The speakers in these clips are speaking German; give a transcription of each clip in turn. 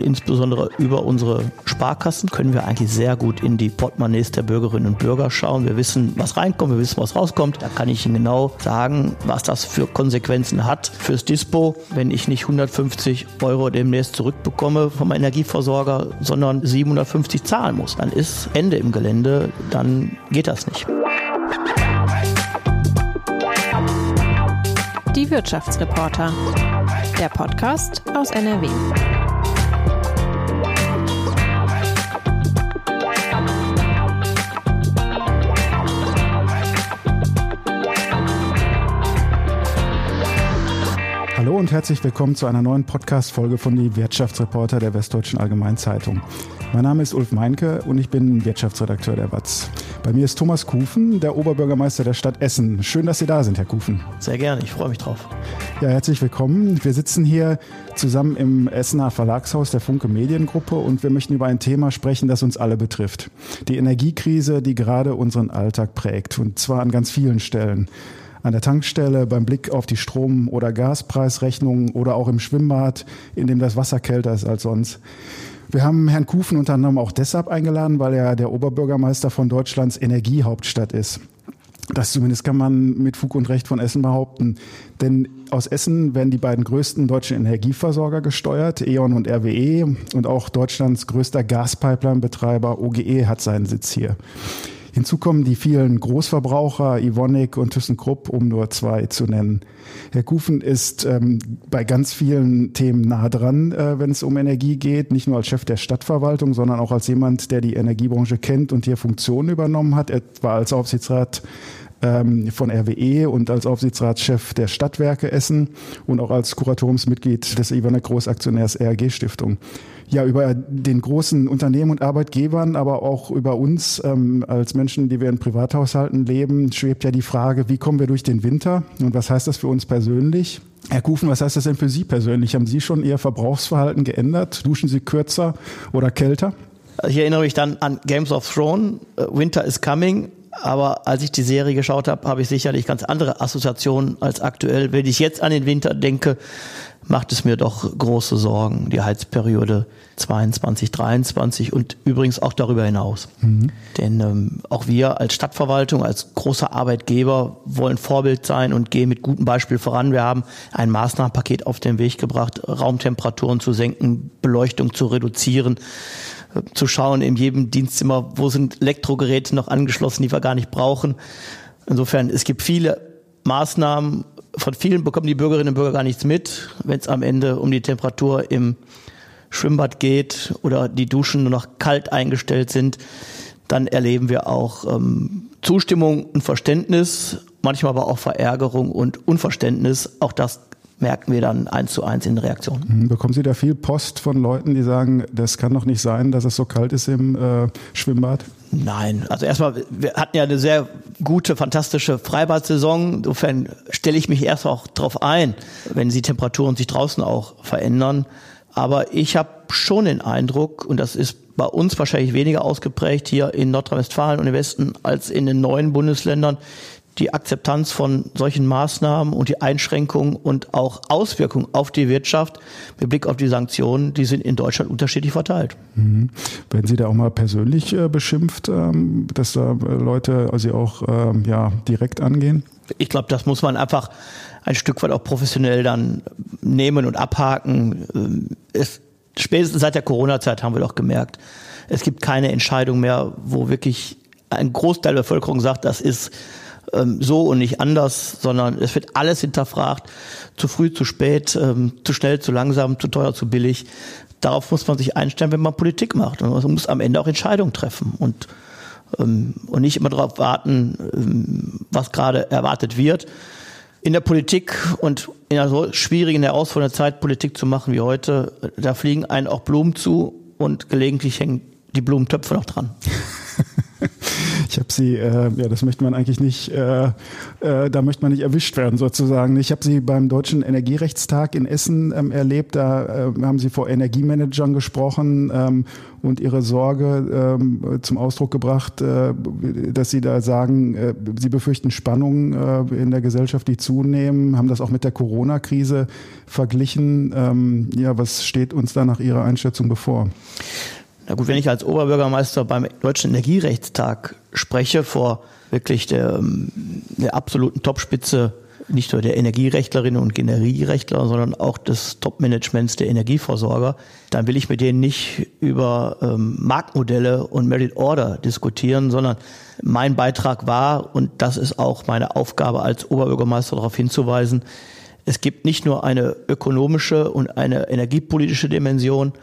Insbesondere über unsere Sparkassen können wir eigentlich sehr gut in die Portemonnaies der Bürgerinnen und Bürger schauen. Wir wissen, was reinkommt, wir wissen, was rauskommt. Da kann ich Ihnen genau sagen, was das für Konsequenzen hat fürs Dispo, wenn ich nicht 150 Euro demnächst zurückbekomme vom Energieversorger, sondern 750 zahlen muss. Dann ist Ende im Gelände, dann geht das nicht. Die Wirtschaftsreporter. Der Podcast aus NRW. Und herzlich willkommen zu einer neuen Podcast-Folge von Die Wirtschaftsreporter der Westdeutschen Allgemeinzeitung. Mein Name ist Ulf Meinke und ich bin Wirtschaftsredakteur der WAZ. Bei mir ist Thomas Kufen, der Oberbürgermeister der Stadt Essen. Schön, dass Sie da sind, Herr Kufen. Sehr gerne, ich freue mich drauf. Ja, herzlich willkommen. Wir sitzen hier zusammen im Essener Verlagshaus der Funke Mediengruppe und wir möchten über ein Thema sprechen, das uns alle betrifft. Die Energiekrise, die gerade unseren Alltag prägt und zwar an ganz vielen Stellen an der Tankstelle, beim Blick auf die Strom- oder Gaspreisrechnungen oder auch im Schwimmbad, in dem das Wasser kälter ist als sonst. Wir haben Herrn Kufen unter anderem auch deshalb eingeladen, weil er der Oberbürgermeister von Deutschlands Energiehauptstadt ist. Das zumindest kann man mit Fug und Recht von Essen behaupten. Denn aus Essen werden die beiden größten deutschen Energieversorger gesteuert, E.ON und RWE. Und auch Deutschlands größter Gaspipeline-Betreiber OGE hat seinen Sitz hier. Hinzu kommen die vielen Großverbraucher, Ivonik und ThyssenKrupp, um nur zwei zu nennen. Herr Kufen ist ähm, bei ganz vielen Themen nah dran, äh, wenn es um Energie geht, nicht nur als Chef der Stadtverwaltung, sondern auch als jemand, der die Energiebranche kennt und hier Funktionen übernommen hat. War als Aufsichtsrat ähm, von RWE und als Aufsichtsratschef der Stadtwerke Essen und auch als Kuratoriumsmitglied des Ivanek Großaktionärs RG Stiftung ja über den großen Unternehmen und Arbeitgebern, aber auch über uns ähm, als Menschen, die wir in Privathaushalten leben, schwebt ja die Frage, wie kommen wir durch den Winter und was heißt das für uns persönlich? Herr Kufen, was heißt das denn für Sie persönlich? Haben Sie schon Ihr Verbrauchsverhalten geändert? Duschen Sie kürzer oder kälter? Ich erinnere mich dann an Games of Thrones, äh, Winter is Coming. Aber als ich die Serie geschaut habe, habe ich sicherlich ganz andere Assoziationen als aktuell. Wenn ich jetzt an den Winter denke, macht es mir doch große Sorgen, die Heizperiode 22, 23 und übrigens auch darüber hinaus. Mhm. Denn ähm, auch wir als Stadtverwaltung, als großer Arbeitgeber wollen Vorbild sein und gehen mit gutem Beispiel voran. Wir haben ein Maßnahmenpaket auf den Weg gebracht, Raumtemperaturen zu senken, Beleuchtung zu reduzieren, zu schauen in jedem Dienstzimmer, wo sind Elektrogeräte noch angeschlossen, die wir gar nicht brauchen. Insofern, es gibt viele Maßnahmen, von vielen bekommen die Bürgerinnen und Bürger gar nichts mit, wenn es am Ende um die Temperatur im Schwimmbad geht oder die Duschen nur noch kalt eingestellt sind. Dann erleben wir auch ähm, Zustimmung und Verständnis, manchmal aber auch Verärgerung und Unverständnis. Auch das merken wir dann eins zu eins in den Reaktionen. Mhm. Bekommen Sie da viel Post von Leuten, die sagen, das kann doch nicht sein, dass es so kalt ist im äh, Schwimmbad? Nein, also erstmal, wir hatten ja eine sehr gute, fantastische Freibad-Saison. Insofern stelle ich mich erst auch darauf ein, wenn die Temperaturen sich draußen auch verändern. Aber ich habe schon den Eindruck, und das ist bei uns wahrscheinlich weniger ausgeprägt hier in Nordrhein-Westfalen und im Westen als in den neuen Bundesländern, die Akzeptanz von solchen Maßnahmen und die Einschränkungen und auch Auswirkungen auf die Wirtschaft mit Blick auf die Sanktionen, die sind in Deutschland unterschiedlich verteilt. Mhm. Werden Sie da auch mal persönlich äh, beschimpft, ähm, dass da äh, Leute Sie auch ähm, ja, direkt angehen? Ich glaube, das muss man einfach ein Stück weit auch professionell dann nehmen und abhaken. Ähm, es, spätestens seit der Corona-Zeit haben wir doch gemerkt, es gibt keine Entscheidung mehr, wo wirklich ein Großteil der Bevölkerung sagt, das ist ähm, so und nicht anders, sondern es wird alles hinterfragt, zu früh, zu spät, ähm, zu schnell, zu langsam, zu teuer, zu billig. Darauf muss man sich einstellen, wenn man Politik macht. Und man muss am Ende auch Entscheidungen treffen und, ähm, und nicht immer darauf warten, ähm, was gerade erwartet wird. In der Politik und in einer so schwierigen, herausfordernden Zeit Politik zu machen wie heute, da fliegen einen auch Blumen zu und gelegentlich hängen die Blumentöpfe noch dran. Ich habe Sie, äh, ja, das möchte man eigentlich nicht, äh, äh, da möchte man nicht erwischt werden sozusagen. Ich habe Sie beim Deutschen Energierechtstag in Essen ähm, erlebt. Da äh, haben Sie vor Energiemanagern gesprochen ähm, und Ihre Sorge ähm, zum Ausdruck gebracht, äh, dass Sie da sagen, äh, Sie befürchten Spannungen äh, in der Gesellschaft, die zunehmen, haben das auch mit der Corona-Krise verglichen. Ähm, ja, was steht uns da nach Ihrer Einschätzung bevor? Na gut, wenn ich als Oberbürgermeister beim Deutschen Energierechtstag spreche, vor wirklich der, ähm, der absoluten Topspitze nicht nur der Energierechtlerinnen und Energierechtler, sondern auch des Top-Managements der Energieversorger, dann will ich mit denen nicht über ähm, Marktmodelle und Merit Order diskutieren, sondern mein Beitrag war, und das ist auch meine Aufgabe als Oberbürgermeister darauf hinzuweisen, es gibt nicht nur eine ökonomische und eine energiepolitische Dimension,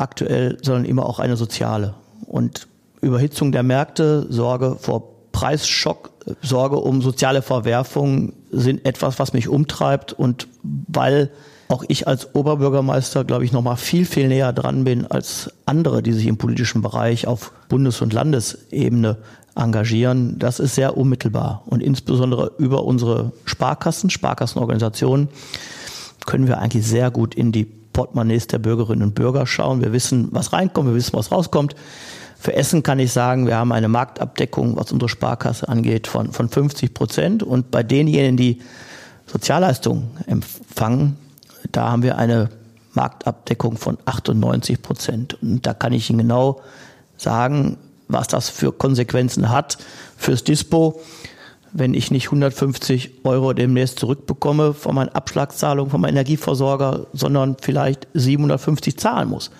aktuell, sondern immer auch eine soziale. Und Überhitzung der Märkte, Sorge vor Preisschock, Sorge um soziale Verwerfungen sind etwas, was mich umtreibt und weil auch ich als Oberbürgermeister, glaube ich, noch mal viel, viel näher dran bin als andere, die sich im politischen Bereich auf Bundes- und Landesebene engagieren. Das ist sehr unmittelbar. Und insbesondere über unsere Sparkassen, Sparkassenorganisationen, können wir eigentlich sehr gut in die Portemonnaies der Bürgerinnen und Bürger schauen. Wir wissen, was reinkommt, wir wissen, was rauskommt. Für Essen kann ich sagen, wir haben eine Marktabdeckung, was unsere Sparkasse angeht, von, von 50 Prozent. Und bei denjenigen, die Sozialleistungen empfangen, da haben wir eine Marktabdeckung von 98 Prozent. Und da kann ich Ihnen genau sagen, was das für Konsequenzen hat fürs Dispo wenn ich nicht 150 Euro demnächst zurückbekomme von meinen Abschlagszahlungen von meinem Energieversorger, sondern vielleicht 750 zahlen muss,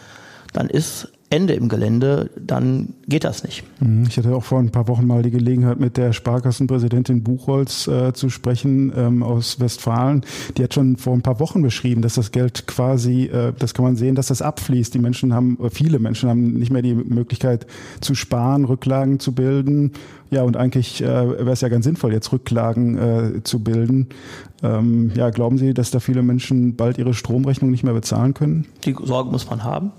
dann ist Ende im Gelände, dann geht das nicht. Mhm. Ich hatte auch vor ein paar Wochen mal die Gelegenheit, mit der Sparkassenpräsidentin Buchholz äh, zu sprechen ähm, aus Westfalen. Die hat schon vor ein paar Wochen beschrieben, dass das Geld quasi, äh, das kann man sehen, dass das abfließt. Die Menschen haben, viele Menschen haben nicht mehr die Möglichkeit zu sparen, Rücklagen zu bilden. Ja, und eigentlich äh, wäre es ja ganz sinnvoll, jetzt Rücklagen äh, zu bilden. Ähm, ja, glauben Sie, dass da viele Menschen bald ihre Stromrechnung nicht mehr bezahlen können? Die Sorge muss man haben.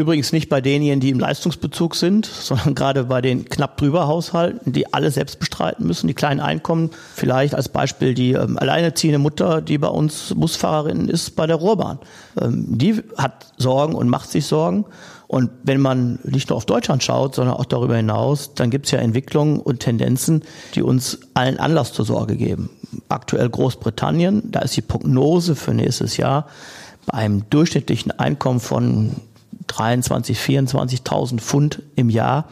Übrigens nicht bei denjenigen, die im Leistungsbezug sind, sondern gerade bei den knapp drüber Haushalten, die alle selbst bestreiten müssen, die kleinen Einkommen. Vielleicht als Beispiel die ähm, alleinerziehende Mutter, die bei uns Busfahrerin ist bei der Ruhrbahn. Ähm, die hat Sorgen und macht sich Sorgen. Und wenn man nicht nur auf Deutschland schaut, sondern auch darüber hinaus, dann gibt es ja Entwicklungen und Tendenzen, die uns allen Anlass zur Sorge geben. Aktuell Großbritannien, da ist die Prognose für nächstes Jahr bei einem durchschnittlichen Einkommen von 23, 24.000 Pfund im Jahr,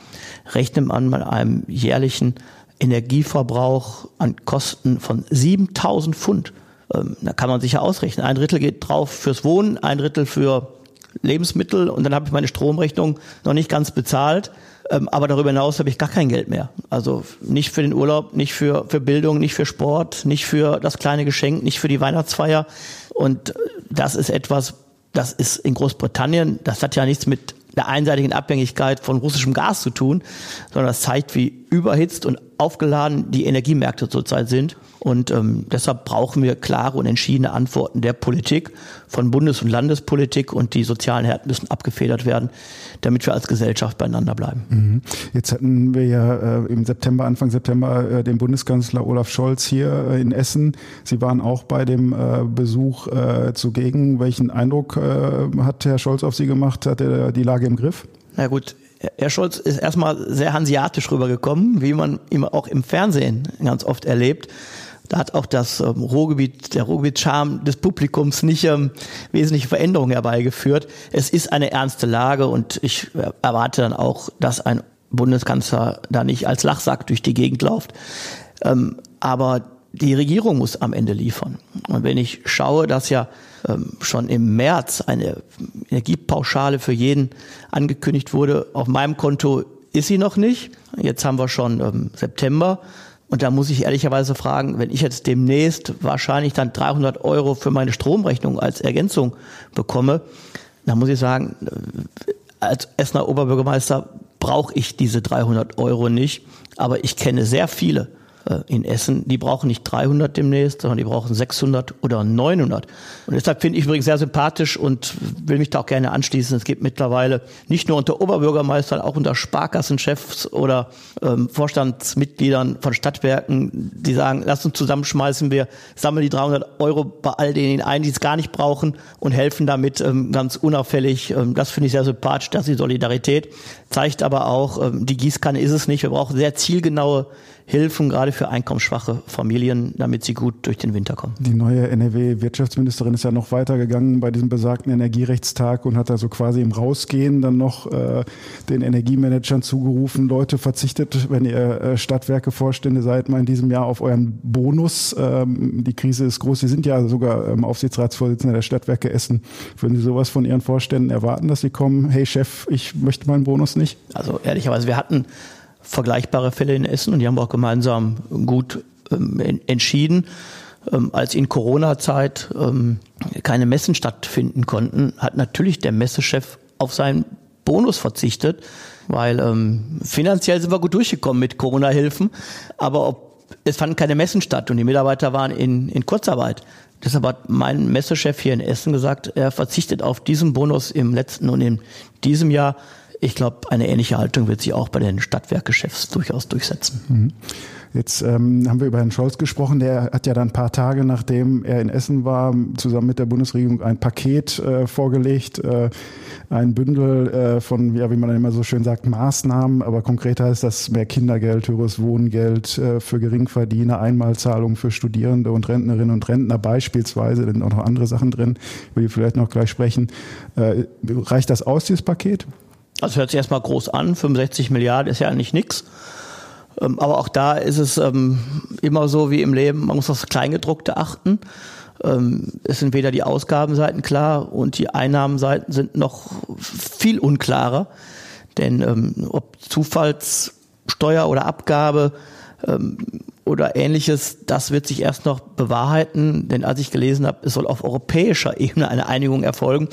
rechnet man mit einem jährlichen Energieverbrauch an Kosten von 7.000 Pfund. Ähm, da kann man sich ja ausrechnen. Ein Drittel geht drauf fürs Wohnen, ein Drittel für Lebensmittel und dann habe ich meine Stromrechnung noch nicht ganz bezahlt. Ähm, aber darüber hinaus habe ich gar kein Geld mehr. Also nicht für den Urlaub, nicht für, für Bildung, nicht für Sport, nicht für das kleine Geschenk, nicht für die Weihnachtsfeier. Und das ist etwas, das ist in Großbritannien, das hat ja nichts mit der einseitigen Abhängigkeit von russischem Gas zu tun, sondern das zeigt, wie überhitzt und aufgeladen die Energiemärkte zurzeit sind. Und ähm, deshalb brauchen wir klare und entschiedene Antworten der Politik, von Bundes- und Landespolitik und die sozialen Härten müssen abgefedert werden, damit wir als Gesellschaft beieinander bleiben. Mhm. Jetzt hatten wir ja äh, im September, Anfang September, äh, den Bundeskanzler Olaf Scholz hier äh, in Essen. Sie waren auch bei dem äh, Besuch äh, zugegen. Welchen Eindruck äh, hat Herr Scholz auf Sie gemacht? Hat er die Lage im Griff? Na gut, Herr Scholz ist erstmal sehr hanseatisch rübergekommen, wie man ihn auch im Fernsehen ganz oft erlebt. Da hat auch das ähm, Ruhrgebiet, der Ruhrgebiet-Charme des Publikums nicht ähm, wesentliche Veränderungen herbeigeführt. Es ist eine ernste Lage und ich erwarte dann auch, dass ein Bundeskanzler da nicht als Lachsack durch die Gegend läuft. Ähm, aber die Regierung muss am Ende liefern. Und wenn ich schaue, dass ja ähm, schon im März eine Energiepauschale für jeden angekündigt wurde, auf meinem Konto ist sie noch nicht. Jetzt haben wir schon ähm, September. Und da muss ich ehrlicherweise fragen, wenn ich jetzt demnächst wahrscheinlich dann 300 Euro für meine Stromrechnung als Ergänzung bekomme, dann muss ich sagen, äh, als Essener Oberbürgermeister brauche ich diese 300 Euro nicht. Aber ich kenne sehr viele in Essen, die brauchen nicht 300 demnächst, sondern die brauchen 600 oder 900. Und deshalb finde ich übrigens sehr sympathisch und will mich da auch gerne anschließen. Es gibt mittlerweile nicht nur unter Oberbürgermeistern, auch unter Sparkassenchefs oder ähm, Vorstandsmitgliedern von Stadtwerken, die sagen, lass uns zusammenschmeißen, wir sammeln die 300 Euro bei all denen ein, die es gar nicht brauchen und helfen damit ähm, ganz unauffällig. Ähm, das finde ich sehr sympathisch, das ist die Solidarität. Zeigt aber auch, ähm, die Gießkanne ist es nicht. Wir brauchen sehr zielgenaue Hilfen, gerade für einkommensschwache Familien, damit sie gut durch den Winter kommen. Die neue NRW-Wirtschaftsministerin ist ja noch weitergegangen bei diesem besagten Energierechtstag und hat da so quasi im Rausgehen dann noch äh, den Energiemanagern zugerufen, Leute, verzichtet, wenn ihr äh, Stadtwerke-Vorstände seid, mal in diesem Jahr auf euren Bonus. Ähm, die Krise ist groß. Sie sind ja sogar ähm, Aufsichtsratsvorsitzender der Stadtwerke Essen. Würden Sie sowas von Ihren Vorständen erwarten, dass sie kommen, hey Chef, ich möchte meinen Bonus nicht? Also ehrlicherweise, wir hatten vergleichbare Fälle in Essen und die haben wir auch gemeinsam gut ähm, entschieden. Ähm, als in Corona-Zeit ähm, keine Messen stattfinden konnten, hat natürlich der Messechef auf seinen Bonus verzichtet, weil ähm, finanziell sind wir gut durchgekommen mit Corona-Hilfen, aber ob, es fanden keine Messen statt und die Mitarbeiter waren in, in Kurzarbeit. Deshalb hat mein Messechef hier in Essen gesagt, er verzichtet auf diesen Bonus im letzten und in diesem Jahr ich glaube, eine ähnliche Haltung wird sich auch bei den Stadtwerkgeschäfts durchaus durchsetzen. Mhm. Jetzt ähm, haben wir über Herrn Scholz gesprochen. Der hat ja dann ein paar Tage, nachdem er in Essen war, zusammen mit der Bundesregierung ein Paket äh, vorgelegt, äh, ein Bündel äh, von, ja, wie man immer so schön sagt, Maßnahmen. Aber konkret heißt das mehr Kindergeld, höheres Wohngeld äh, für Geringverdiener, Einmalzahlungen für Studierende und Rentnerinnen und Rentner beispielsweise. Da sind auch noch andere Sachen drin, über die wir vielleicht noch gleich sprechen. Äh, reicht das aus, dieses Paket? Also hört sich erstmal groß an, 65 Milliarden ist ja eigentlich nichts. Ähm, aber auch da ist es ähm, immer so wie im Leben, man muss das Kleingedruckte achten. Ähm, es sind weder die Ausgabenseiten klar und die Einnahmenseiten sind noch viel unklarer. Denn ob Zufallssteuer oder Abgabe oder ähnliches, das wird sich erst noch bewahrheiten. Denn als ich gelesen habe, es soll auf europäischer Ebene eine Einigung erfolgen,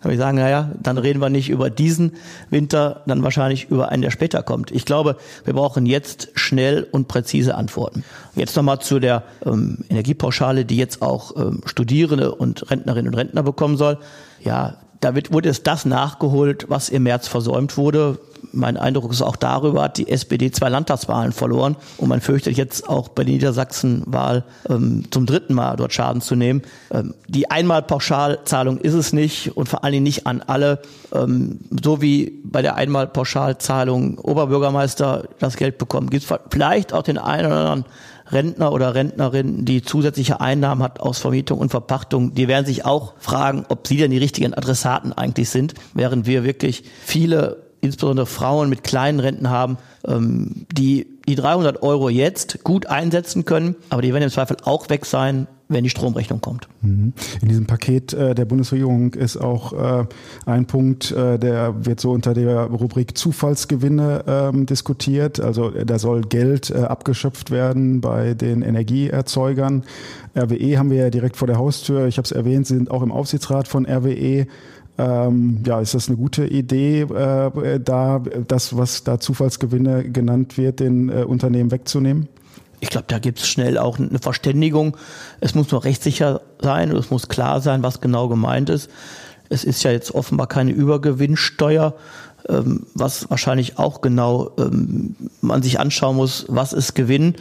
habe ich sagen, naja, dann reden wir nicht über diesen Winter, dann wahrscheinlich über einen, der später kommt. Ich glaube, wir brauchen jetzt schnell und präzise Antworten. Jetzt nochmal zu der ähm, Energiepauschale, die jetzt auch ähm, Studierende und Rentnerinnen und Rentner bekommen soll. Ja, da wird, wurde es das nachgeholt, was im März versäumt wurde mein Eindruck ist auch darüber, hat die SPD zwei Landtagswahlen verloren und man fürchtet jetzt auch bei der Niedersachsen-Wahl ähm, zum dritten Mal dort Schaden zu nehmen. Ähm, die Einmalpauschalzahlung ist es nicht und vor allen Dingen nicht an alle. Ähm, so wie bei der Einmalpauschalzahlung Oberbürgermeister das Geld bekommen, gibt es vielleicht auch den einen oder anderen Rentner oder Rentnerin, die zusätzliche Einnahmen hat aus Vermietung und Verpachtung, die werden sich auch fragen, ob sie denn die richtigen Adressaten eigentlich sind, während wir wirklich viele insbesondere Frauen mit kleinen Renten haben, ähm, die die 300 Euro jetzt gut einsetzen können, aber die werden im Zweifel auch weg sein, wenn die Stromrechnung kommt. Mhm. In diesem Paket äh, der Bundesregierung ist auch äh, ein Punkt, äh, der wird so unter der Rubrik Zufallsgewinne ähm, diskutiert. Also da soll Geld abgeschöpft werden bei den Energieerzeugern. RWE haben wir ja direkt vor der Haustür. Ich habe es erwähnt, Sie sind auch im Aufsichtsrat von RWE. Ähm, ja, ist das eine gute Idee, da das, was da Zufallsgewinne genannt wird, den Unternehmen wegzunehmen? Ich glaube, da gibt es schnell auch eine Verständigung. Es muss nur rechtssicher sein und es muss klar sein, was genau gemeint ist. Es ist ja jetzt offenbar keine Übergewinnsteuer, ähm, was wahrscheinlich auch genau ähm, man sich anschauen muss, was ist Gewinn.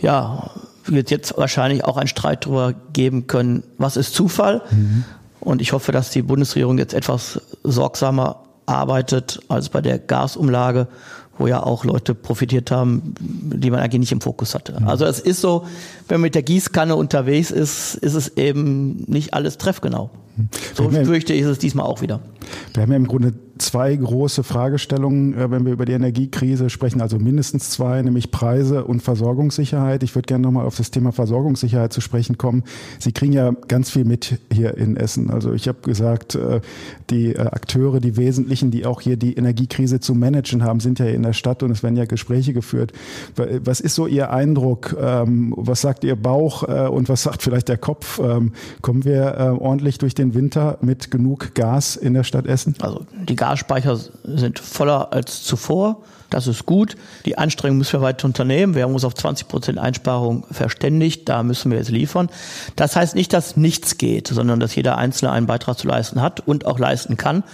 Ja, wird jetzt wahrscheinlich auch ein Streit darüber geben können, was ist Zufall. Mhm. Und ich hoffe, dass die Bundesregierung jetzt etwas sorgsamer arbeitet als bei der Gasumlage, wo ja auch Leute profitiert haben, die man eigentlich nicht im Fokus hatte. Mhm. Also es ist so, wenn man mit der Gießkanne unterwegs ist, ist es eben nicht alles treffgenau. So fürchte ich es diesmal auch wieder. Wir haben ja im Grunde zwei große Fragestellungen, äh, wenn wir über die Energiekrise sprechen, also mindestens zwei, nämlich Preise und Versorgungssicherheit. Ich würde gerne nochmal auf das Thema Versorgungssicherheit zu sprechen kommen. Sie kriegen ja ganz viel mit hier in Essen. Also ich habe gesagt, äh, die äh, Akteure, die Wesentlichen, die auch hier die Energiekrise zu managen haben, sind ja in der Stadt und es werden ja Gespräche geführt. Was ist so Ihr Eindruck? Ähm, was sagt Ihr Bauch und was sagt vielleicht der Kopf? Ähm, kommen wir ordentlich durch den den Winter mit genug Gas in der Stadt Essen? Also die Gasspeicher sind voller als zuvor. Das ist gut. Die Anstrengung müssen wir weiter unternehmen. Wir haben uns auf 20 Prozent Einsparung verständigt. Da müssen wir jetzt liefern. Das heißt nicht, dass nichts geht, sondern dass jeder Einzelne einen Beitrag zu leisten hat und auch leisten kann.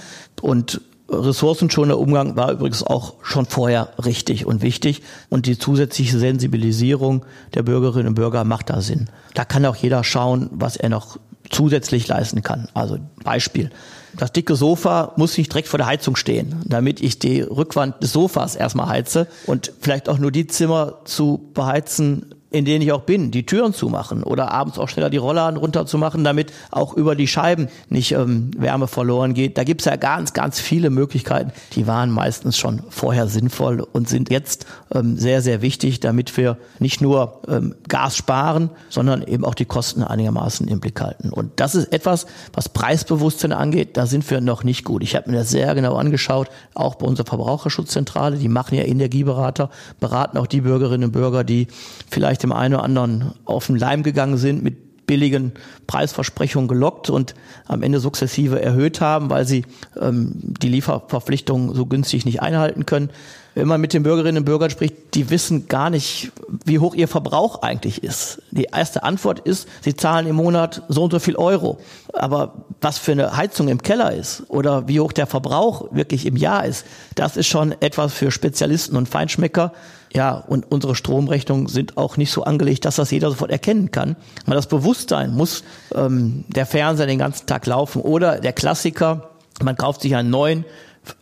Und ressourcenschonender Umgang war übrigens auch schon vorher richtig und wichtig. Und die zusätzliche Sensibilisierung der Bürgerinnen und Bürger macht da Sinn. Da kann auch jeder schauen, was er noch zusätzlich leisten kann. Also Beispiel. Das dicke Sofa muss nicht direkt vor der Heizung stehen, damit ich die Rückwand des Sofas erstmal heize und vielleicht auch nur die Zimmer zu beheizen, in denen ich auch bin, die Türen zu machen oder abends auch schneller die Rollladen runterzumachen, damit auch über die Scheiben nicht ähm, Wärme verloren geht. Da gibt's ja ganz, ganz viele Möglichkeiten. Die waren meistens schon vorher sinnvoll und sind jetzt ähm, sehr, sehr wichtig, damit wir nicht nur ähm, Gas sparen, sondern eben auch die Kosten einigermaßen im Blick halten. Und das ist etwas, was Preisbewusstsein angeht, da sind wir noch nicht gut. Ich habe mir das sehr genau angeschaut, auch bei unserer Verbraucherschutzzentrale, die machen ja Energieberater, beraten auch die Bürgerinnen und Bürger, die vielleicht vielleicht dem einen oder anderen auf den Leim gegangen sind, mit billigen Preisversprechungen gelockt und am Ende sukzessive erhöht haben, weil sie ähm, die Lieferverpflichtungen so günstig nicht einhalten können wenn man mit den Bürgerinnen und Bürgern spricht, die wissen gar nicht, wie hoch ihr Verbrauch eigentlich ist. Die erste Antwort ist, sie zahlen im Monat so und so viel Euro. Aber was für eine Heizung im Keller ist oder wie hoch der Verbrauch wirklich im Jahr ist, das ist schon etwas für Spezialisten und Feinschmecker. Ja, und unsere Stromrechnungen sind auch nicht so angelegt, dass das jeder sofort erkennen kann. Aber das Bewusstsein muss ähm, der Fernseher den ganzen Tag laufen oder der Klassiker, man kauft sich einen neuen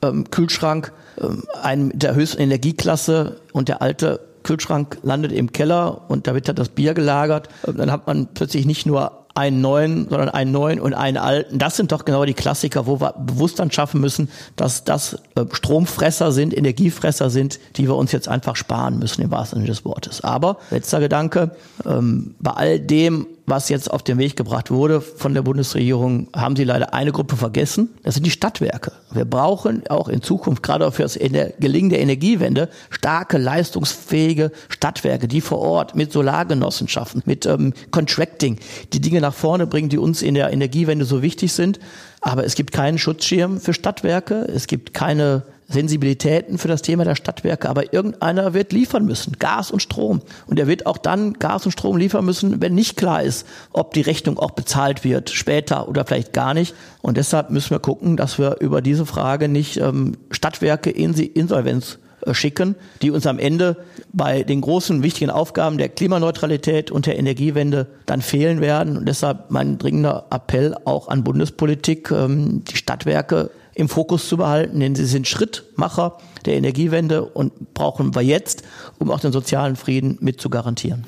ähm, Kühlschrank, ähm, einen der höchsten Energieklasse und der alte Kühlschrank landet im Keller und da wird das Bier gelagert. Dann hat man plötzlich nicht nur einen neuen, sondern einen neuen und einen alten. Das sind doch genau die Klassiker, wo wir bewusst dann schaffen müssen, dass das äh, Stromfresser sind, Energiefresser sind, die wir uns jetzt einfach sparen müssen, im wahrsten Sinne des Wortes. Aber, letzter Gedanke, ähm, bei all dem, was jetzt auf den Weg gebracht wurde von der Bundesregierung, haben sie leider eine Gruppe vergessen. Das sind die Stadtwerke. Wir brauchen auch in Zukunft, gerade für das Gelingen der Energiewende, starke, leistungsfähige Stadtwerke, die vor Ort mit Solargenossenschaften, mit ähm, Contracting die Dinge nach vorne bringen, die uns in der Energiewende so wichtig sind. Aber es gibt keinen Schutzschirm für Stadtwerke. Es gibt keine Sensibilitäten für das Thema der Stadtwerke, aber irgendeiner wird liefern müssen, Gas und Strom. Und er wird auch dann Gas und Strom liefern müssen, wenn nicht klar ist, ob die Rechnung auch bezahlt wird, später oder vielleicht gar nicht. Und deshalb müssen wir gucken, dass wir über diese Frage nicht ähm, Stadtwerke in die Insolvenz äh, schicken, die uns am Ende bei den großen wichtigen Aufgaben der Klimaneutralität und der Energiewende dann fehlen werden. Und deshalb mein dringender Appell auch an Bundespolitik, ähm, die Stadtwerke im Fokus zu behalten, denn sie sind Schrittmacher der Energiewende und brauchen wir jetzt, um auch den sozialen Frieden mit zu garantieren.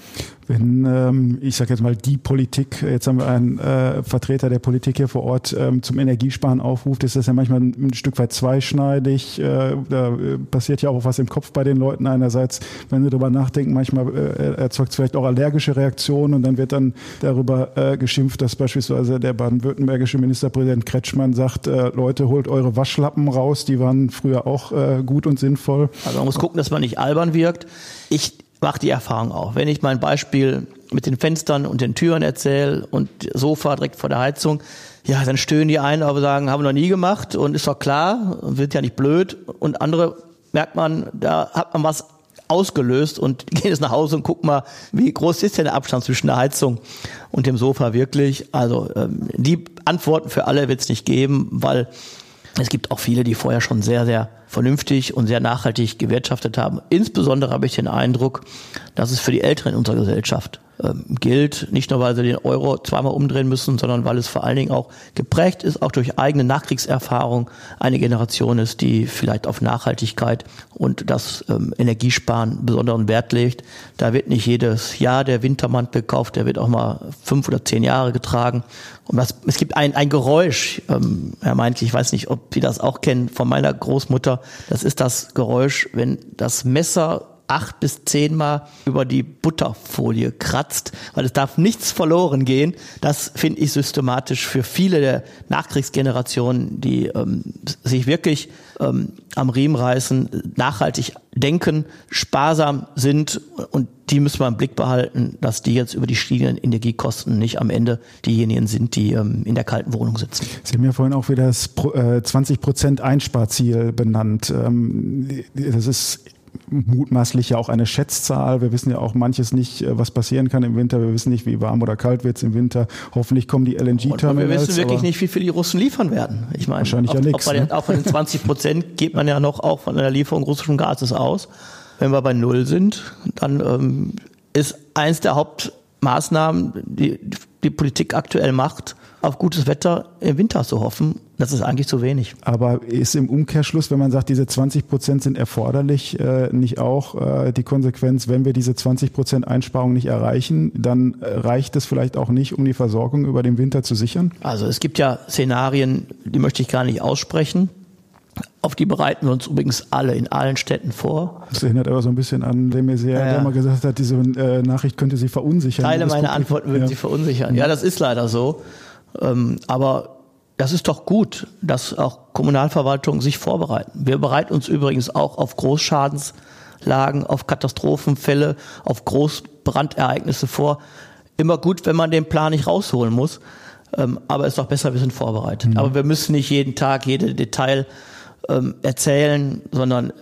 Wenn, ähm, ich sage jetzt mal, die Politik, jetzt haben wir einen äh, Vertreter der Politik hier vor Ort ähm, zum Energiesparen aufruft, ist das ja manchmal ein, ein Stück weit zweischneidig. Äh, da äh, passiert ja auch was im Kopf bei den Leuten. Einerseits, wenn sie darüber nachdenken, manchmal äh, erzeugt es vielleicht auch allergische Reaktionen und dann wird dann darüber äh, geschimpft, dass beispielsweise der baden-württembergische Ministerpräsident Kretschmann sagt, äh, Leute, holt eure Waschlappen raus, die waren früher auch äh, gut und sinnvoll. Also man muss gucken, dass man nicht albern wirkt. Ich mache die Erfahrung auch. Wenn ich mein Beispiel mit den Fenstern und den Türen erzähle und Sofa direkt vor der Heizung, ja, dann stöhnen die einen, aber sagen, haben wir noch nie gemacht und ist doch klar, wird ja nicht blöd. Und andere merkt man, da hat man was ausgelöst und gehen jetzt nach Hause und gucken mal, wie groß ist denn der Abstand zwischen der Heizung und dem Sofa wirklich. Also ähm, die Antworten für alle wird es nicht geben, weil es gibt auch viele, die vorher schon sehr, sehr vernünftig und sehr nachhaltig gewirtschaftet haben. Insbesondere habe ich den Eindruck, dass es für die Älteren in unserer Gesellschaft ähm, gilt, nicht nur weil sie den Euro zweimal umdrehen müssen, sondern weil es vor allen Dingen auch geprägt ist, auch durch eigene Nachkriegserfahrung, eine Generation ist, die vielleicht auf Nachhaltigkeit und das ähm, Energiesparen besonderen Wert legt. Da wird nicht jedes Jahr der Wintermantel gekauft, der wird auch mal fünf oder zehn Jahre getragen. Und das, es gibt ein, ein Geräusch, ähm, Herr Meintl, ich weiß nicht, ob Sie das auch kennen, von meiner Großmutter. Das ist das Geräusch, wenn das Messer acht bis zehnmal über die Butterfolie kratzt, weil es darf nichts verloren gehen. Das finde ich systematisch für viele der Nachkriegsgenerationen, die ähm, sich wirklich ähm, am Riemen reißen, nachhaltig denken, sparsam sind und die müssen wir im Blick behalten, dass die jetzt über die steigenden Energiekosten nicht am Ende diejenigen sind, die ähm, in der kalten Wohnung sitzen. Sie haben ja vorhin auch wieder das äh, 20 Prozent Einsparziel benannt. Ähm, das ist mutmaßlich ja auch eine Schätzzahl. Wir wissen ja auch manches nicht, äh, was passieren kann im Winter. Wir wissen nicht, wie warm oder kalt wird es im Winter. Hoffentlich kommen die LNG-Terminals. Wir wissen wirklich nicht, wie viel die Russen liefern werden. Ich meine, wahrscheinlich ja nichts. Ne? Auch von den 20 Prozent geht man ja noch auch von der Lieferung russischen Gases aus. Wenn wir bei Null sind, dann ähm, ist eins der Hauptmaßnahmen, die die Politik aktuell macht, auf gutes Wetter im Winter zu hoffen. Das ist eigentlich zu wenig. Aber ist im Umkehrschluss, wenn man sagt, diese 20 Prozent sind erforderlich, äh, nicht auch äh, die Konsequenz, wenn wir diese 20 Prozent Einsparung nicht erreichen, dann äh, reicht es vielleicht auch nicht, um die Versorgung über den Winter zu sichern? Also es gibt ja Szenarien, die möchte ich gar nicht aussprechen. Auf die bereiten wir uns übrigens alle in allen Städten vor. Das erinnert aber so ein bisschen an de Maizière, ja, ja. der mal gesagt hat, diese äh, Nachricht könnte Sie verunsichern. Teile meiner Antworten würden ja. Sie verunsichern. Ja, das ist leider so. Ähm, aber das ist doch gut, dass auch Kommunalverwaltungen sich vorbereiten. Wir bereiten uns übrigens auch auf Großschadenslagen, auf Katastrophenfälle, auf Großbrandereignisse vor. Immer gut, wenn man den Plan nicht rausholen muss. Ähm, aber es ist doch besser, wir sind vorbereitet. Mhm. Aber wir müssen nicht jeden Tag jede Detail ähm, erzählen, sondern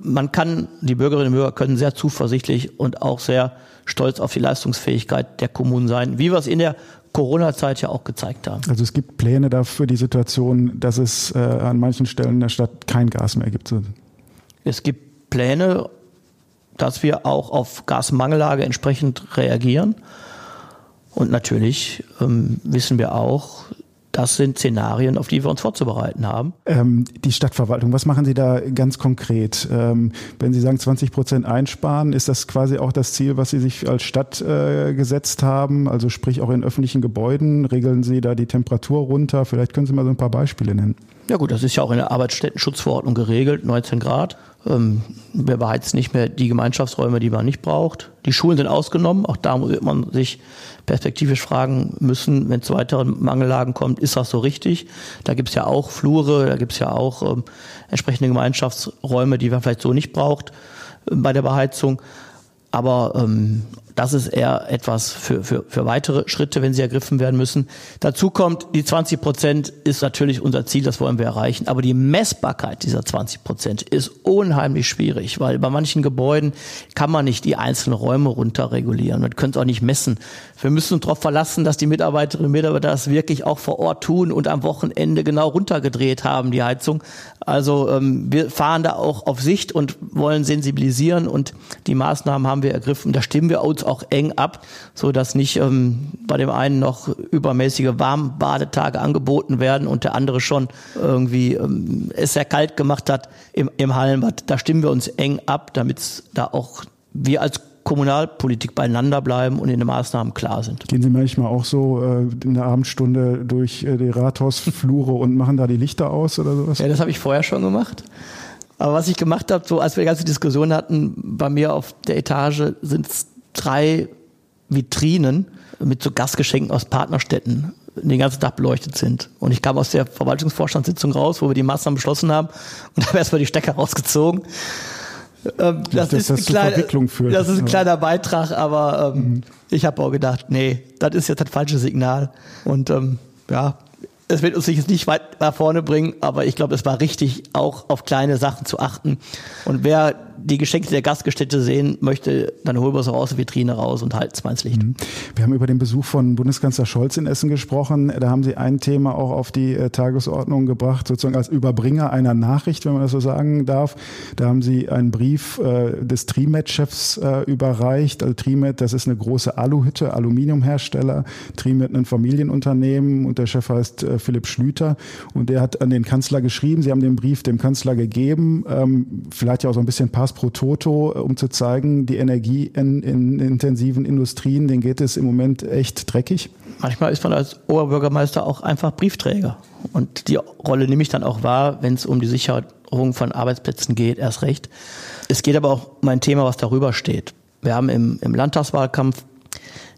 man kann, die Bürgerinnen und Bürger können sehr zuversichtlich und auch sehr stolz auf die Leistungsfähigkeit der Kommunen sein, wie wir es in der Corona-Zeit ja auch gezeigt haben. Also es gibt Pläne dafür die Situation, dass es äh, an manchen Stellen in der Stadt kein Gas mehr gibt. Es gibt Pläne, dass wir auch auf Gasmangellage entsprechend reagieren. Und natürlich ähm, wissen wir auch, das sind Szenarien, auf die wir uns vorzubereiten haben. Ähm, die Stadtverwaltung, was machen Sie da ganz konkret? Ähm, wenn Sie sagen 20 Prozent einsparen, ist das quasi auch das Ziel, was Sie sich als Stadt äh, gesetzt haben? Also sprich auch in öffentlichen Gebäuden, regeln Sie da die Temperatur runter? Vielleicht können Sie mal so ein paar Beispiele nennen. Ja gut, das ist ja auch in der Arbeitsstättenschutzverordnung geregelt, 19 Grad. Ähm, wir beheizen nicht mehr die Gemeinschaftsräume, die man nicht braucht. Die Schulen sind ausgenommen. Auch da wird man sich perspektivisch fragen müssen, wenn es zu weiteren Mangellagen kommt, ist das so richtig? Da gibt es ja auch Flure, da gibt es ja auch ähm, entsprechende Gemeinschaftsräume, die man vielleicht so nicht braucht äh, bei der Beheizung. Aber ähm, das ist eher etwas für, für, für weitere Schritte, wenn sie ergriffen werden müssen. Dazu kommt, die 20 Prozent ist natürlich unser Ziel, das wollen wir erreichen. Aber die Messbarkeit dieser 20 Prozent ist unheimlich schwierig, weil bei manchen Gebäuden kann man nicht die einzelnen Räume runterregulieren. Man könnte es auch nicht messen. Wir müssen uns darauf verlassen, dass die Mitarbeiterinnen und Mitarbeiter das wirklich auch vor Ort tun und am Wochenende genau runtergedreht haben, die Heizung. Also ähm, wir fahren da auch auf Sicht und wollen sensibilisieren und die Maßnahmen haben wir ergriffen. Da stimmen wir uns auch eng ab, so dass nicht ähm, bei dem einen noch übermäßige Warmbadetage angeboten werden und der andere schon irgendwie ähm, es sehr kalt gemacht hat im, im Hallenbad. Da stimmen wir uns eng ab, damit da auch wir als Kommunalpolitik beieinander bleiben und in den Maßnahmen klar sind. Gehen Sie manchmal auch so äh, in der Abendstunde durch äh, die Rathausflure und machen da die Lichter aus oder sowas? Ja, das habe ich vorher schon gemacht. Aber was ich gemacht habe, so als wir die ganze Diskussion hatten, bei mir auf der Etage sind es drei Vitrinen mit so Gastgeschenken aus Partnerstädten, die den ganzen Tag beleuchtet sind. Und ich kam aus der Verwaltungsvorstandssitzung raus, wo wir die Maßnahmen beschlossen haben und habe erstmal die Stecker rausgezogen. Ähm, das, das, ist das, klein, das, ist ein kleiner Beitrag, aber ähm, mhm. ich habe auch gedacht, nee, das ist jetzt das falsche Signal. Und ähm, ja, es wird uns jetzt nicht weit nach vorne bringen, aber ich glaube, es war richtig, auch auf kleine Sachen zu achten. Und wer die Geschenke der Gastgestätte sehen möchte, dann holen wir es auch aus der Vitrine raus und halten es mal ins Licht. Mhm. Wir haben über den Besuch von Bundeskanzler Scholz in Essen gesprochen. Da haben Sie ein Thema auch auf die äh, Tagesordnung gebracht, sozusagen als Überbringer einer Nachricht, wenn man das so sagen darf. Da haben Sie einen Brief äh, des Trimet-Chefs äh, überreicht. Also Trimet, das ist eine große Aluhütte, Aluminiumhersteller. Trimet ein Familienunternehmen und der Chef heißt Philipp Schlüter und der hat an den Kanzler geschrieben. Sie haben den Brief dem Kanzler gegeben, ähm, vielleicht ja auch so ein bisschen Pass pro Toto, um zu zeigen, die energieintensiven Industrien, denen geht es im Moment echt dreckig. Manchmal ist man als Oberbürgermeister auch einfach Briefträger. Und die Rolle nehme ich dann auch wahr, wenn es um die Sicherung von Arbeitsplätzen geht, erst recht. Es geht aber auch um ein Thema, was darüber steht. Wir haben im, im Landtagswahlkampf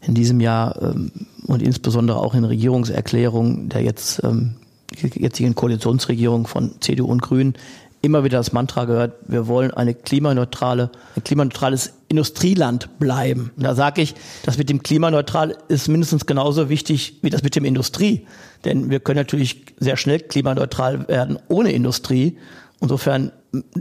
in diesem Jahr ähm, und insbesondere auch in Regierungserklärungen der jetzt ähm, jetzigen Koalitionsregierung von CDU und Grünen immer wieder das Mantra gehört, wir wollen eine klimaneutrale, ein klimaneutrales Industrieland bleiben. Und da sage ich, das mit dem klimaneutral ist mindestens genauso wichtig wie das mit dem Industrie. Denn wir können natürlich sehr schnell klimaneutral werden ohne Industrie. Insofern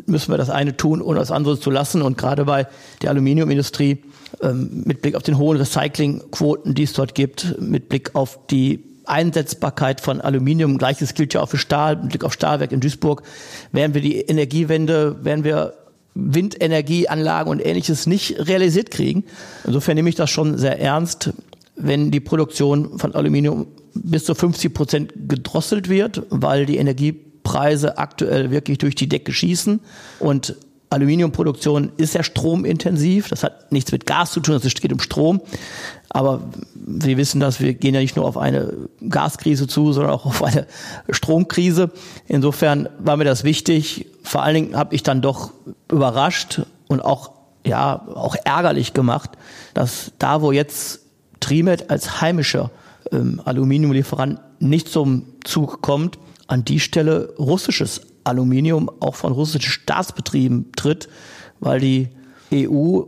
müssen wir das eine tun, ohne das andere zu lassen. Und gerade bei der Aluminiumindustrie, ähm, mit Blick auf den hohen Recyclingquoten, die es dort gibt, mit Blick auf die Einsetzbarkeit von Aluminium, gleiches gilt ja auch für Stahl, mit Blick auf Stahlwerk in Duisburg, werden wir die Energiewende, werden wir Windenergieanlagen und ähnliches nicht realisiert kriegen. Insofern nehme ich das schon sehr ernst, wenn die Produktion von Aluminium bis zu 50 Prozent gedrosselt wird, weil die Energiepreise aktuell wirklich durch die Decke schießen und Aluminiumproduktion ist ja stromintensiv. Das hat nichts mit Gas zu tun, es geht um Strom. Aber wir wissen dass wir gehen ja nicht nur auf eine Gaskrise zu, sondern auch auf eine Stromkrise. Insofern war mir das wichtig. Vor allen Dingen habe ich dann doch überrascht und auch, ja, auch ärgerlich gemacht, dass da, wo jetzt Trimet als heimischer ähm, Aluminiumlieferant nicht zum Zug kommt, an die Stelle russisches Aluminium auch von russischen Staatsbetrieben tritt, weil die EU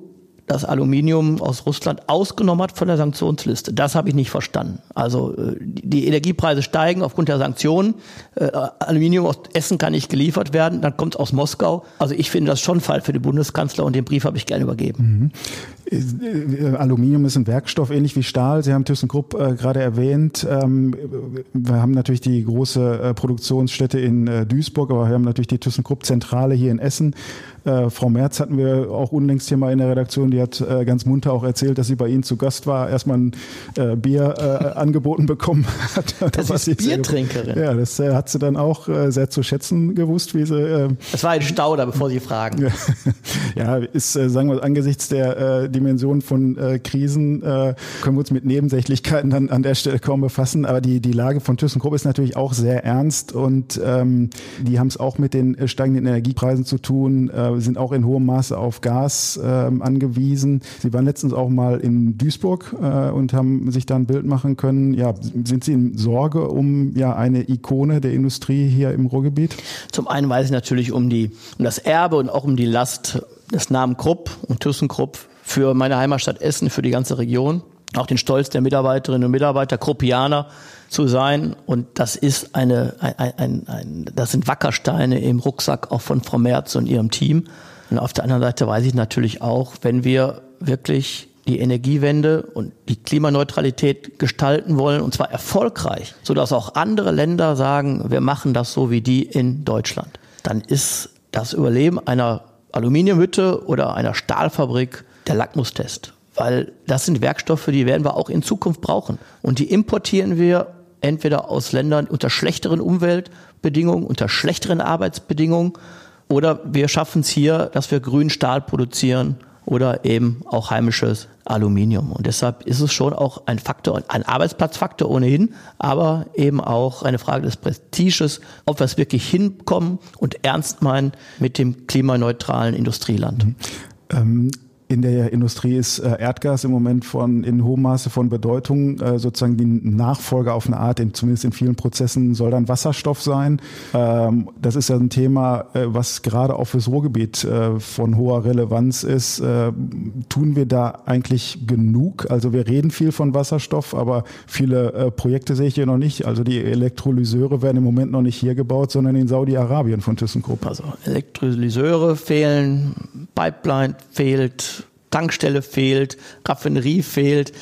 das Aluminium aus Russland ausgenommen hat von der Sanktionsliste. Das habe ich nicht verstanden. Also äh, die Energiepreise steigen aufgrund der Sanktionen. Äh, Aluminium aus Essen kann nicht geliefert werden, dann kommt es aus Moskau. Also ich finde das schon Fall für den Bundeskanzler und den Brief habe ich gerne übergeben. Aluminium ist ein Werkstoff, ähnlich wie Stahl. Sie haben ThyssenKrupp äh, gerade erwähnt. Ähm, wir haben natürlich die große äh, Produktionsstätte in äh, Duisburg, aber wir haben natürlich die ThyssenKrupp-Zentrale hier in Essen. Äh, Frau Merz hatten wir auch unlängst hier mal in der Redaktion, die hat äh, ganz munter auch erzählt, dass sie bei Ihnen zu Gast war, erstmal ein äh, Bier angeboten bekommen hat. das ist äh, Biertrinkerin. Ja, das hat sie dann auch sehr zu schätzen gewusst, wie sie. Das war ein Stauder, bevor Sie fragen. ja, ist, sagen wir, angesichts der äh, Dimension von äh, Krisen äh, können wir uns mit Nebensächlichkeiten dann an der Stelle kaum befassen. Aber die, die Lage von ThyssenKrupp ist natürlich auch sehr ernst und ähm, die haben es auch mit den äh, steigenden Energiepreisen zu tun. Äh, sind auch in hohem Maße auf Gas äh, angewiesen. Sie waren letztens auch mal in Duisburg äh, und haben sich da ein Bild machen können. Ja, sind Sie in Sorge um ja eine Ikone der Industrie hier im Ruhrgebiet? Zum einen weiß ich natürlich um die um das Erbe und auch um die Last des Namen Krupp und ThyssenKrupp für meine Heimatstadt Essen, für die ganze Region auch den Stolz der Mitarbeiterinnen und Mitarbeiter, Kruppianer zu sein. Und das ist eine, ein, ein, ein, das sind Wackersteine im Rucksack auch von Frau Merz und ihrem Team. Und auf der anderen Seite weiß ich natürlich auch, wenn wir wirklich die Energiewende und die Klimaneutralität gestalten wollen, und zwar erfolgreich, sodass auch andere Länder sagen, wir machen das so wie die in Deutschland, dann ist das Überleben einer Aluminiumhütte oder einer Stahlfabrik der Lackmustest weil das sind Werkstoffe, die werden wir auch in Zukunft brauchen. Und die importieren wir entweder aus Ländern unter schlechteren Umweltbedingungen, unter schlechteren Arbeitsbedingungen, oder wir schaffen es hier, dass wir grünen Stahl produzieren oder eben auch heimisches Aluminium. Und deshalb ist es schon auch ein Faktor, ein Arbeitsplatzfaktor ohnehin, aber eben auch eine Frage des Prestiges, ob wir es wirklich hinkommen und ernst meinen mit dem klimaneutralen Industrieland. Mhm. Ähm in der Industrie ist äh, Erdgas im Moment von in hohem Maße von Bedeutung. Äh, sozusagen die Nachfolge auf eine Art, in, zumindest in vielen Prozessen, soll dann Wasserstoff sein. Ähm, das ist ja ein Thema, äh, was gerade auch fürs Ruhrgebiet von hoher Relevanz ist. Tun wir da eigentlich genug? Also wir reden viel von Wasserstoff, aber viele Projekte sehe ich hier noch nicht. Also die Elektrolyseure werden im Moment noch nicht hier gebaut, sondern in Saudi-Arabien von ThyssenKrupp. Also Elektrolyseure fehlen, Pipeline fehlt. Tankstelle fehlt, Raffinerie fehlt,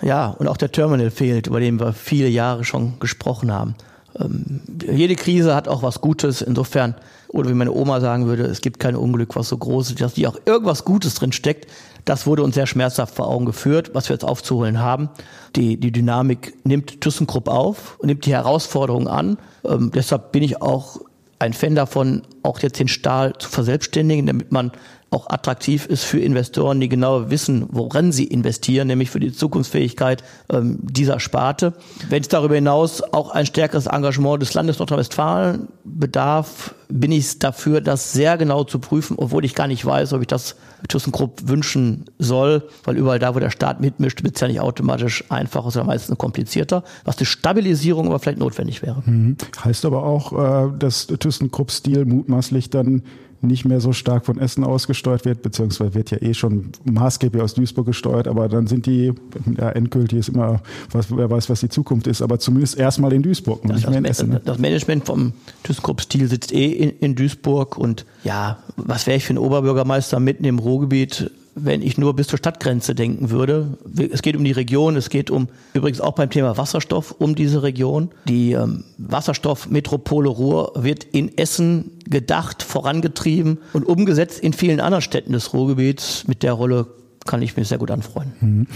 ja, und auch der Terminal fehlt, über den wir viele Jahre schon gesprochen haben. Ähm, jede Krise hat auch was Gutes. Insofern Oder wie meine Oma sagen würde, es gibt kein Unglück, was so groß ist, dass die auch irgendwas Gutes drin steckt. Das wurde uns sehr schmerzhaft vor Augen geführt, was wir jetzt aufzuholen haben. Die, die Dynamik nimmt ThyssenKrupp auf nimmt die Herausforderungen an. Ähm, deshalb bin ich auch ein Fan davon, auch jetzt den Stahl zu verselbstständigen, damit man auch attraktiv ist für Investoren, die genau wissen, woran sie investieren, nämlich für die Zukunftsfähigkeit ähm, dieser Sparte. Wenn es darüber hinaus auch ein stärkeres Engagement des Landes Nordrhein-Westfalen bedarf, bin ich dafür, das sehr genau zu prüfen, obwohl ich gar nicht weiß, ob ich das ThyssenKrupp wünschen soll, weil überall da, wo der Staat mitmischt, wird es ja nicht automatisch einfacher, sondern meistens komplizierter, was die Stabilisierung aber vielleicht notwendig wäre. Mhm. Heißt aber auch, äh, dass ThyssenKrupp-Stil mutmaßlich dann nicht mehr so stark von Essen ausgesteuert wird, beziehungsweise wird ja eh schon maßgeblich aus Duisburg gesteuert, aber dann sind die, ja, endgültig ist immer, was, wer weiß, was die Zukunft ist, aber zumindest erstmal in Duisburg, das, nicht mehr in Essen. Ne? Das Management vom ThyssenKrupp-Stil sitzt eh in, in Duisburg und ja, was wäre ich für ein Oberbürgermeister mitten im Ruhrgebiet, wenn ich nur bis zur Stadtgrenze denken würde. Es geht um die Region, es geht um übrigens auch beim Thema Wasserstoff um diese Region. Die ähm, Wasserstoffmetropole Ruhr wird in Essen gedacht, vorangetrieben und umgesetzt in vielen anderen Städten des Ruhrgebiets. Mit der Rolle kann ich mich sehr gut anfreuen. Mhm.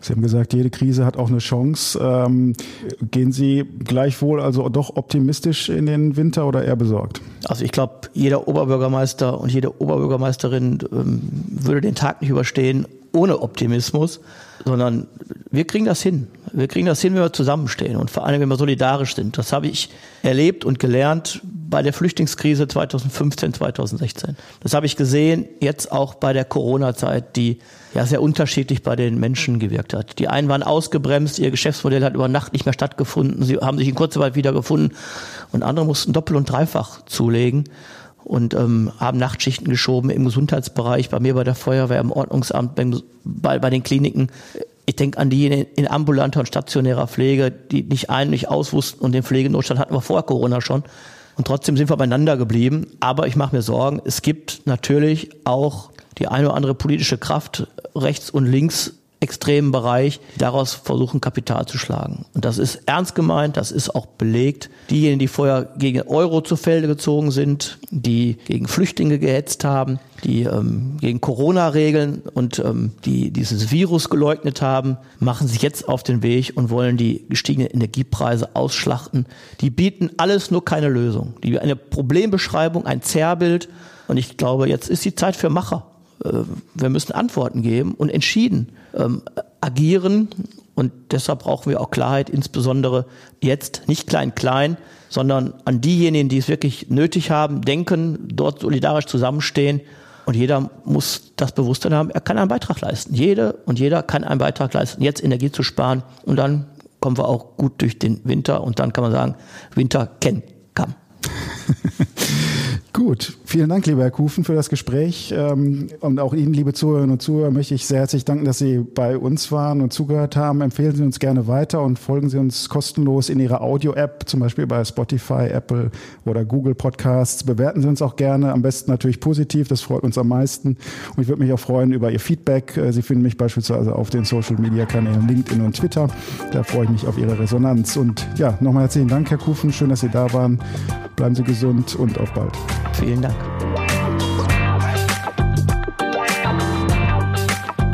Sie haben gesagt, jede Krise hat auch eine Chance. Ähm, gehen Sie gleichwohl also doch optimistisch in den Winter oder eher besorgt? Also ich glaube, jeder Oberbürgermeister und jede Oberbürgermeisterin ähm, würde den Tag nicht überstehen ohne Optimismus, sondern wir kriegen das hin. Wir kriegen das hin, wenn wir zusammenstehen und vor allem, wenn wir solidarisch sind. Das habe ich erlebt und gelernt bei der Flüchtlingskrise 2015, 2016. Das habe ich gesehen jetzt auch bei der Corona-Zeit, die ja sehr unterschiedlich bei den Menschen gewirkt hat. Die einen waren ausgebremst, ihr Geschäftsmodell hat über Nacht nicht mehr stattgefunden, sie haben sich in kurzer Zeit wieder gefunden und andere mussten doppelt und dreifach zulegen und ähm, haben Nachtschichten geschoben im Gesundheitsbereich, bei mir bei der Feuerwehr, im Ordnungsamt, beim, bei, bei den Kliniken. Ich denke an die in, in ambulanter und stationärer Pflege, die nicht ein, nicht auswussten und den Pflegenotstand hatten wir vor Corona schon. Und trotzdem sind wir beieinander geblieben. Aber ich mache mir Sorgen, es gibt natürlich auch die eine oder andere politische Kraft rechts und links extremen Bereich daraus versuchen, Kapital zu schlagen. Und das ist ernst gemeint, das ist auch belegt. Diejenigen, die vorher gegen Euro zu Felde gezogen sind, die gegen Flüchtlinge gehetzt haben, die ähm, gegen Corona-Regeln und ähm, die dieses Virus geleugnet haben, machen sich jetzt auf den Weg und wollen die gestiegenen Energiepreise ausschlachten. Die bieten alles nur keine Lösung. Die eine Problembeschreibung, ein Zerrbild. Und ich glaube, jetzt ist die Zeit für Macher. Äh, wir müssen Antworten geben und entschieden ähm, agieren. Und deshalb brauchen wir auch Klarheit, insbesondere jetzt nicht klein-klein, sondern an diejenigen, die es wirklich nötig haben, denken, dort solidarisch zusammenstehen. Und jeder muss das Bewusstsein haben, er kann einen Beitrag leisten. Jede und jeder kann einen Beitrag leisten, jetzt Energie zu sparen. Und dann kommen wir auch gut durch den Winter. Und dann kann man sagen, Winter kennt, kam. Gut, vielen Dank, lieber Herr Kufen, für das Gespräch. Ähm, und auch Ihnen, liebe Zuhörerinnen und Zuhörer, möchte ich sehr herzlich danken, dass Sie bei uns waren und zugehört haben. Empfehlen Sie uns gerne weiter und folgen Sie uns kostenlos in Ihrer Audio-App, zum Beispiel bei Spotify, Apple oder Google Podcasts. Bewerten Sie uns auch gerne, am besten natürlich positiv, das freut uns am meisten. Und ich würde mich auch freuen über Ihr Feedback. Äh, Sie finden mich beispielsweise auf den Social-Media-Kanälen LinkedIn und Twitter. Da freue ich mich auf Ihre Resonanz. Und ja, nochmal herzlichen Dank, Herr Kufen. Schön, dass Sie da waren. Bleiben Sie gesund und auf bald. Vielen Dank.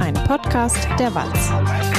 Ein Podcast der Walz.